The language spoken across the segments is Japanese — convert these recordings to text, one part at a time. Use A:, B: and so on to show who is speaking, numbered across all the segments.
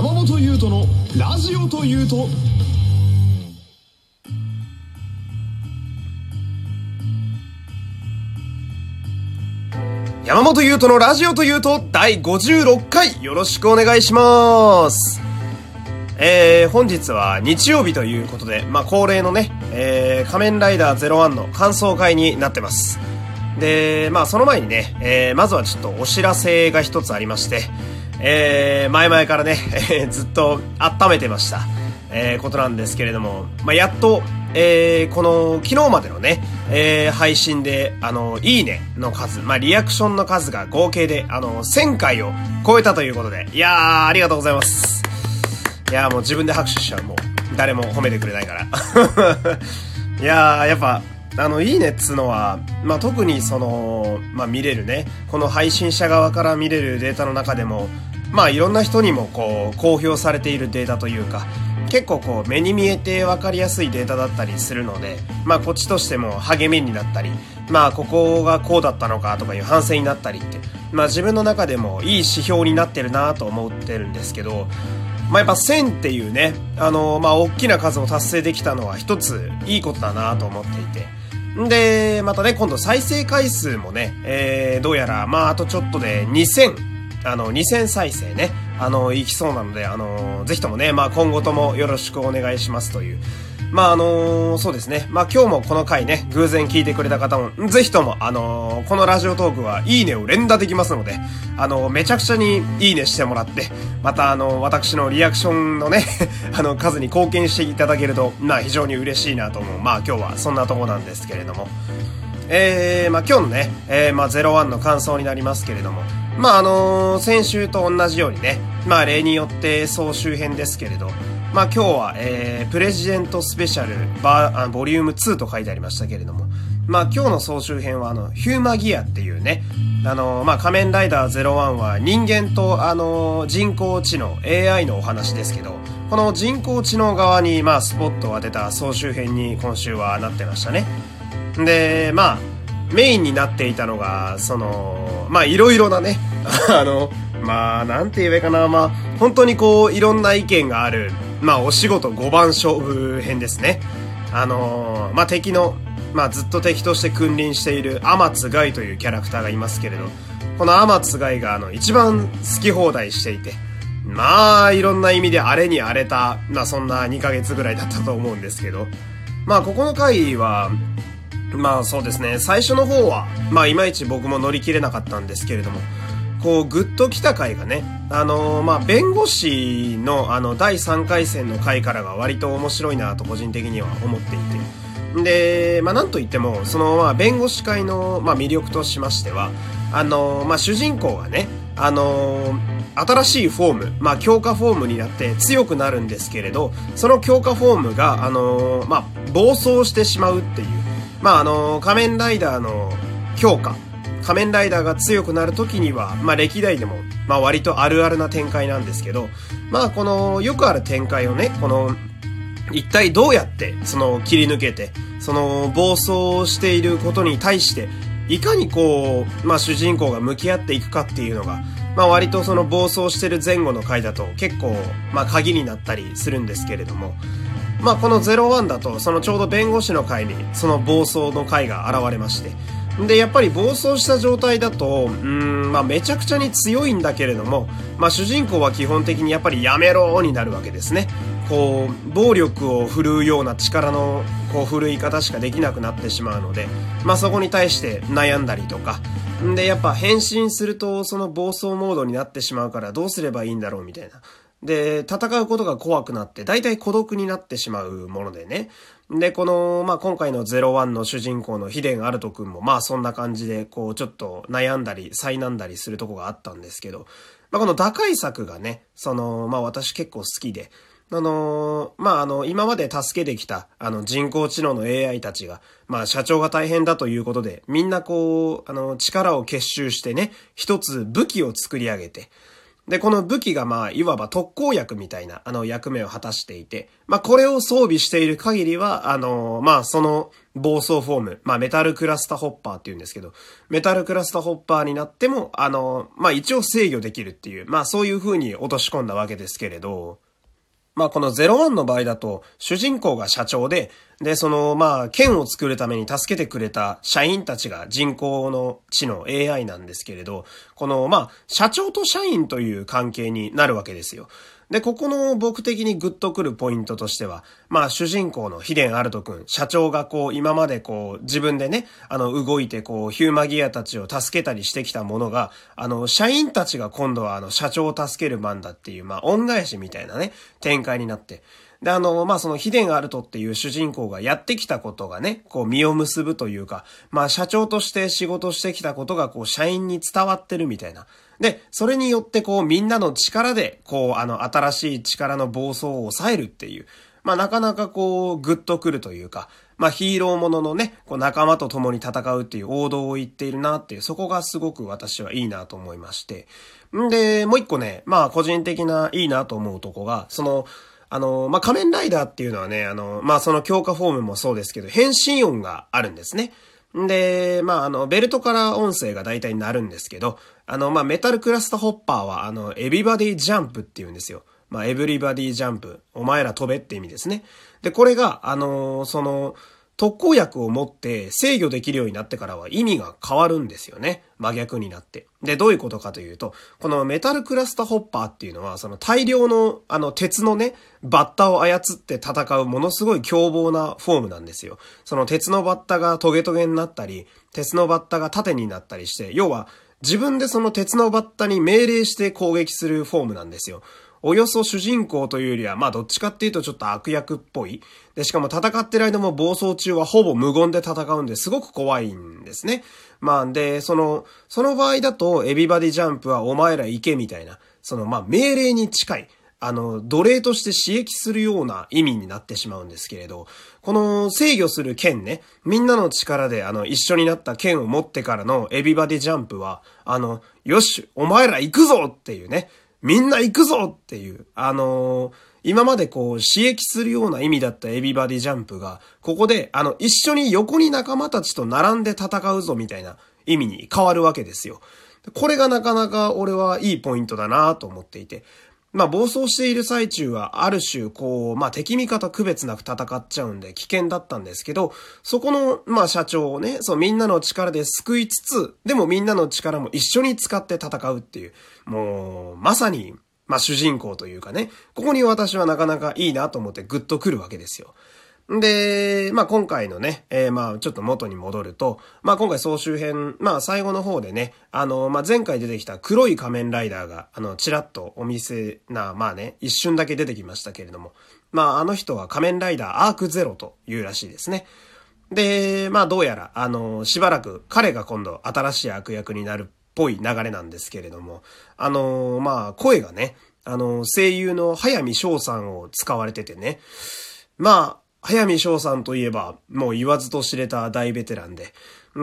A: 山本優斗のラジオというと
B: 山本優斗のラジオというと第56回よろしくお願いします。えー、本日は日曜日ということで、まあ、恒例のね、えー、仮面ライダー01の感想会になってます。で、まあ、その前にね、えー、まずはちょっとお知らせが一つありまして、えー、前々からね、えーずっと温めてました、えー、ことなんですけれども、まあ、やっと、えー、この、昨日までのね、えー、配信で、あの、いいねの数、まあ、リアクションの数が合計で、あの、1000回を超えたということで、いやー、ありがとうございます。いやーもう自分で拍手しちゃう、もう。誰も褒めてくれないから。いやー、やっぱ、あの、いいねっつうのは、まあ、特にその、まあ、見れるね、この配信者側から見れるデータの中でも、まあ、いろんな人にもこう、公表されているデータというか、結構こう、目に見えて分かりやすいデータだったりするので、まあ、こっちとしても励みになったり、まあ、ここがこうだったのかとかいう反省になったりって、まあ、自分の中でもいい指標になってるなと思ってるんですけど、まあ、やっぱ1000っていうね、あのまあ、大きな数を達成できたのは一ついいことだなと思っていて。で、またね、今度再生回数もね、えー、どうやら、まあ、あとちょっとで2000、あの、2000再生ね、あの、いきそうなので、あの、ぜひともね、まあ、今後ともよろしくお願いしますという。まあ、あのそうですね。まあ、今日もこの回ね、偶然聞いてくれた方も、ぜひとも、あのこのラジオトークはいいねを連打できますので、あのめちゃくちゃにいいねしてもらって、またあの、私のリアクションのね、あの、数に貢献していただけると、まあ、非常に嬉しいなと思う。まあ、今日はそんなとこなんですけれども。えー、まあ今日のね、えー、まあ01の感想になりますけれども、まああのー先週と同じようにね、まあ例によって総集編ですけれど、まあ今日は、えー、プレジデントスペシャルバーボリューム2と書いてありましたけれども、まあ今日の総集編はあの、ヒューマギアっていうね、あのーまあ仮面ライダー01は人間とあのー人工知能 AI のお話ですけど、この人工知能側にまあスポットを当てた総集編に今週はなってましたね。で、まあ、メインになっていたのが、その、まあ、いろいろなね、あの、まあ、なんて言えばいいかな、まあ、本当にこう、いろんな意見がある、まあ、お仕事5番勝負編ですね。あの、まあ、敵の、まあ、ずっと敵として君臨している天津ガイというキャラクターがいますけれど、この天津ガイが、あの、一番好き放題していて、まあ、いろんな意味で荒れに荒れた、まあ、そんな2ヶ月ぐらいだったと思うんですけど、まあ、ここの回は、まあそうですね。最初の方は、まあいまいち僕も乗り切れなかったんですけれども、こう、ぐっと来た回がね、あのーまあ弁護士のあの第3回戦の回からが割と面白いなと個人的には思っていて。で、まあなんといっても、そのまあ弁護士会のまあ魅力としましては、あのまあ主人公がね、あの新しいフォーム、まあ強化フォームになって強くなるんですけれど、その強化フォームが、あのまあ暴走してしまうっていう、まああの、仮面ライダーの強化。仮面ライダーが強くなる時には、まあ歴代でも、まあ割とあるあるな展開なんですけど、まあこのよくある展開をね、この、一体どうやってその切り抜けて、その暴走していることに対して、いかにこう、まあ主人公が向き合っていくかっていうのが、まあ割とその暴走してる前後の回だと結構、まあ鍵になったりするんですけれども、まあこの01だと、そのちょうど弁護士の会に、その暴走の会が現れまして。で、やっぱり暴走した状態だと、うん、まあめちゃくちゃに強いんだけれども、まあ主人公は基本的にやっぱりやめろになるわけですね。こう、暴力を振るうような力の、こう、振るい方しかできなくなってしまうので、まあそこに対して悩んだりとか、んで、やっぱ変身すると、その暴走モードになってしまうからどうすればいいんだろうみたいな。で、戦うことが怖くなって、大体孤独になってしまうものでね。で、この、まあ、今回の01の主人公のヒデンアルト君も、まあ、そんな感じで、こう、ちょっと悩んだり、災難だりするとこがあったんですけど、まあ、この打開策がね、その、まあ、私結構好きで、あのまあ、あの、今まで助けてきた、あの、人工知能の AI たちが、まあ、社長が大変だということで、みんなこう、あの、力を結集してね、一つ武器を作り上げて、で、この武器がまあ、いわば特攻薬みたいな、あの、役目を果たしていて、まあ、これを装備している限りは、あの、まあ、その、暴走フォーム、まあ、メタルクラスタホッパーって言うんですけど、メタルクラスタホッパーになっても、あの、まあ、一応制御できるっていう、まあ、そういう風に落とし込んだわけですけれど、まあこの01の場合だと、主人公が社長で、で、その、まあ、剣を作るために助けてくれた社員たちが人工の知の AI なんですけれど、この、まあ、社長と社員という関係になるわけですよ。で、ここの僕的にグッとくるポイントとしては、まあ主人公のヒデンアルト君、社長がこう今までこう自分でね、あの動いてこうヒューマギアたちを助けたりしてきたものが、あの社員たちが今度はあの社長を助ける番だっていう、まあ恩返しみたいなね、展開になって、で、あの、まあ、そのヒデンアルトっていう主人公がやってきたことがね、こう、実を結ぶというか、まあ、社長として仕事してきたことが、こう、社員に伝わってるみたいな。で、それによってこうみんなの力で、こうあの新しい力の暴走を抑えるっていう、まあなかなかこうグッとくるというか、まあヒーローもののね、こう仲間と共に戦うっていう王道を言っているなっていう、そこがすごく私はいいなと思いまして。んで、もう一個ね、まあ個人的ないいなと思うとこが、その、あの、まあ、仮面ライダーっていうのはね、あの、まあ、その強化フォームもそうですけど、変身音があるんですね。で、まあ、あの、ベルトから音声が大体なるんですけど、あの、まあ、メタルクラスタホッパーは、あの、エビバディジャンプって言うんですよ。まあ、エブリバディジャンプ。お前ら飛べって意味ですね。で、これが、あの、その、特効薬を持って制御できるようになってからは意味が変わるんですよね。真逆になって。で、どういうことかというと、このメタルクラスタホッパーっていうのは、その大量のあの鉄のね、バッタを操って戦うものすごい凶暴なフォームなんですよ。その鉄のバッタがトゲトゲになったり、鉄のバッタが縦になったりして、要は自分でその鉄のバッタに命令して攻撃するフォームなんですよ。およそ主人公というよりは、まあどっちかっていうとちょっと悪役っぽい。で、しかも戦ってる間も暴走中はほぼ無言で戦うんですごく怖いんですね。まあで、その、その場合だとエビバディジャンプはお前ら行けみたいな、そのまあ命令に近い。あの、奴隷として刺激するような意味になってしまうんですけれど、この制御する剣ね、みんなの力であの、一緒になった剣を持ってからのエビバディジャンプは、あの、よし、お前ら行くぞっていうね、みんな行くぞっていう、あのー、今までこう刺激するような意味だったエビバディジャンプが、ここであの一緒に横に仲間たちと並んで戦うぞみたいな意味に変わるわけですよ。これがなかなか俺はいいポイントだなと思っていて。まあ暴走している最中はある種こう、まあ敵味方区別なく戦っちゃうんで危険だったんですけど、そこのまあ社長をね、そうみんなの力で救いつつ、でもみんなの力も一緒に使って戦うっていう、もうまさにまあ主人公というかね、ここに私はなかなかいいなと思ってグッとくるわけですよ。で、まあ今回のね、えー、まあちょっと元に戻ると、まあ今回総集編、まあ最後の方でね、あの、まあ前回出てきた黒い仮面ライダーが、あの、ちらっとお店な、まあね、一瞬だけ出てきましたけれども、まああの人は仮面ライダーアークゼロというらしいですね。で、まあどうやら、あの、しばらく彼が今度新しい悪役になるっぽい流れなんですけれども、あの、まあ声がね、あの、声優の早見翔さんを使われててね、まあ、早見翔さんといえば、もう言わずと知れた大ベテランで。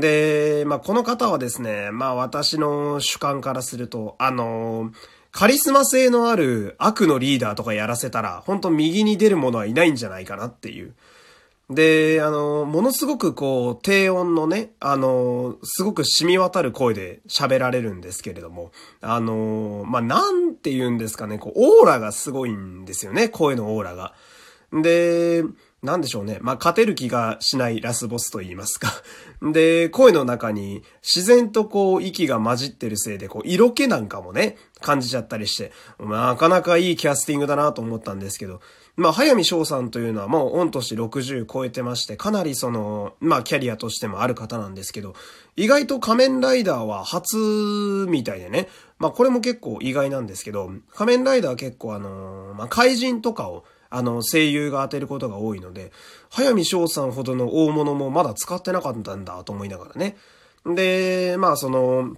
B: で、まあ、この方はですね、まあ、私の主観からすると、あのカリスマ性のある悪のリーダーとかやらせたら、本当右に出る者はいないんじゃないかなっていう。で、あの、ものすごくこう、低音のね、あの、すごく染み渡る声で喋られるんですけれども、あの、まあ、なんて言うんですかね、こう、オーラがすごいんですよね、声のオーラが。で、なんでしょうね。まあ、勝てる気がしないラスボスと言いますか。で、声の中に自然とこう息が混じってるせいで、こう色気なんかもね、感じちゃったりして、まあなかなかいいキャスティングだなと思ったんですけど、まあ、早見翔さんというのはもう御年60超えてまして、かなりその、まあ、キャリアとしてもある方なんですけど、意外と仮面ライダーは初みたいでね、まあ、これも結構意外なんですけど、仮面ライダーは結構あの、まあ、怪人とかをあの、声優が当てることが多いので、早見翔さんほどの大物もまだ使ってなかったんだと思いながらね。で、まあその、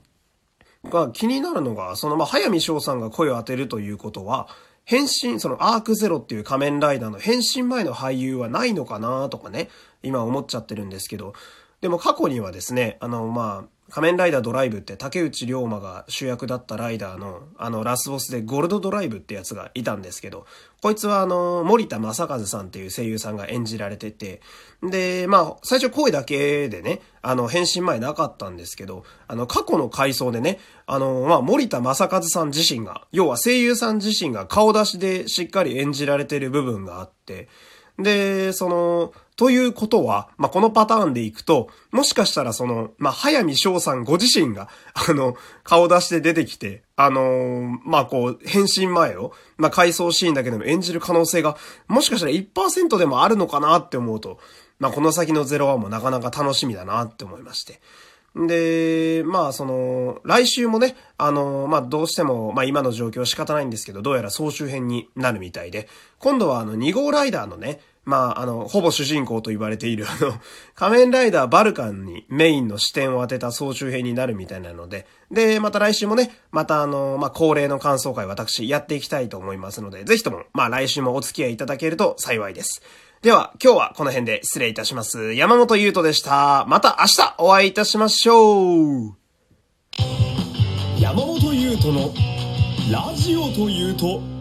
B: が気になるのが、そのまあ早見翔さんが声を当てるということは、変身、そのアークゼロっていう仮面ライダーの変身前の俳優はないのかなとかね、今思っちゃってるんですけど、でも過去にはですね、あの、まあ、仮面ライダードライブって竹内涼真が主役だったライダーの、あの、ラスボスでゴールドドライブってやつがいたんですけど、こいつはあの、森田正和さんっていう声優さんが演じられてて、で、まあ、最初声だけでね、あの、変身前なかったんですけど、あの、過去の回想でね、あの、まあ、森田正和さん自身が、要は声優さん自身が顔出しでしっかり演じられてる部分があって、で、その、ということは、まあ、このパターンでいくと、もしかしたらその、まあ、早見翔さんご自身が、あの、顔出して出てきて、あのー、まあ、こう、変身前を、まあ、回想シーンだけでも演じる可能性が、もしかしたら1%でもあるのかなって思うと、まあ、この先の01もなかなか楽しみだなって思いまして。で、まあ、その、来週もね、あの、まあ、どうしても、まあ、今の状況仕方ないんですけど、どうやら総集編になるみたいで、今度はあの、2号ライダーのね、まあ、あの、ほぼ主人公と言われている、あの、仮面ライダーバルカンにメインの視点を当てた総集編になるみたいなので、で、また来週もね、またあの、まあ、恒例の感想会私やっていきたいと思いますので、ぜひとも、まあ、来週もお付き合いいただけると幸いです。では、今日はこの辺で失礼いたします。山本優斗でした。また明日お会いいたしましょう。
A: 山本優斗のラジオというと